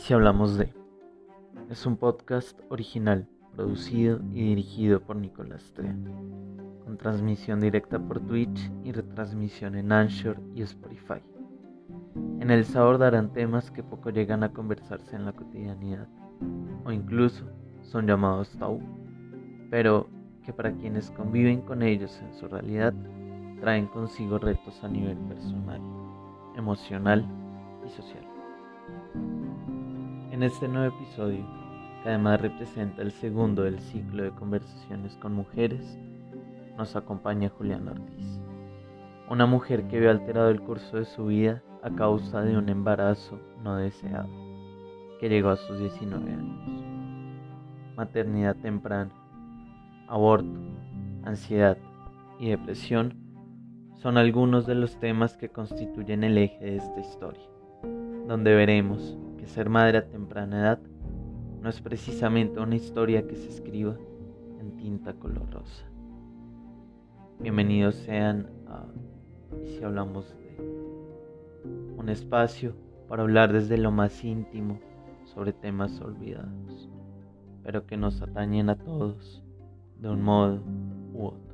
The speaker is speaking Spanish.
si hablamos de? Es un podcast original, producido y dirigido por Nicolás Trea, con transmisión directa por Twitch y retransmisión en Anchor y Spotify. En el sabor darán temas que poco llegan a conversarse en la cotidianidad, o incluso son llamados tabú, pero que para quienes conviven con ellos en su realidad traen consigo retos a nivel personal, emocional y social. En este nuevo episodio, que además representa el segundo del ciclo de conversaciones con mujeres, nos acompaña Juliana Ortiz, una mujer que vio alterado el curso de su vida a causa de un embarazo no deseado, que llegó a sus 19 años. Maternidad temprana, aborto, ansiedad y depresión son algunos de los temas que constituyen el eje de esta historia, donde veremos ser madre a temprana edad no es precisamente una historia que se escriba en tinta color rosa. Bienvenidos sean a Y si hablamos de un espacio para hablar desde lo más íntimo sobre temas olvidados, pero que nos atañen a todos de un modo u otro.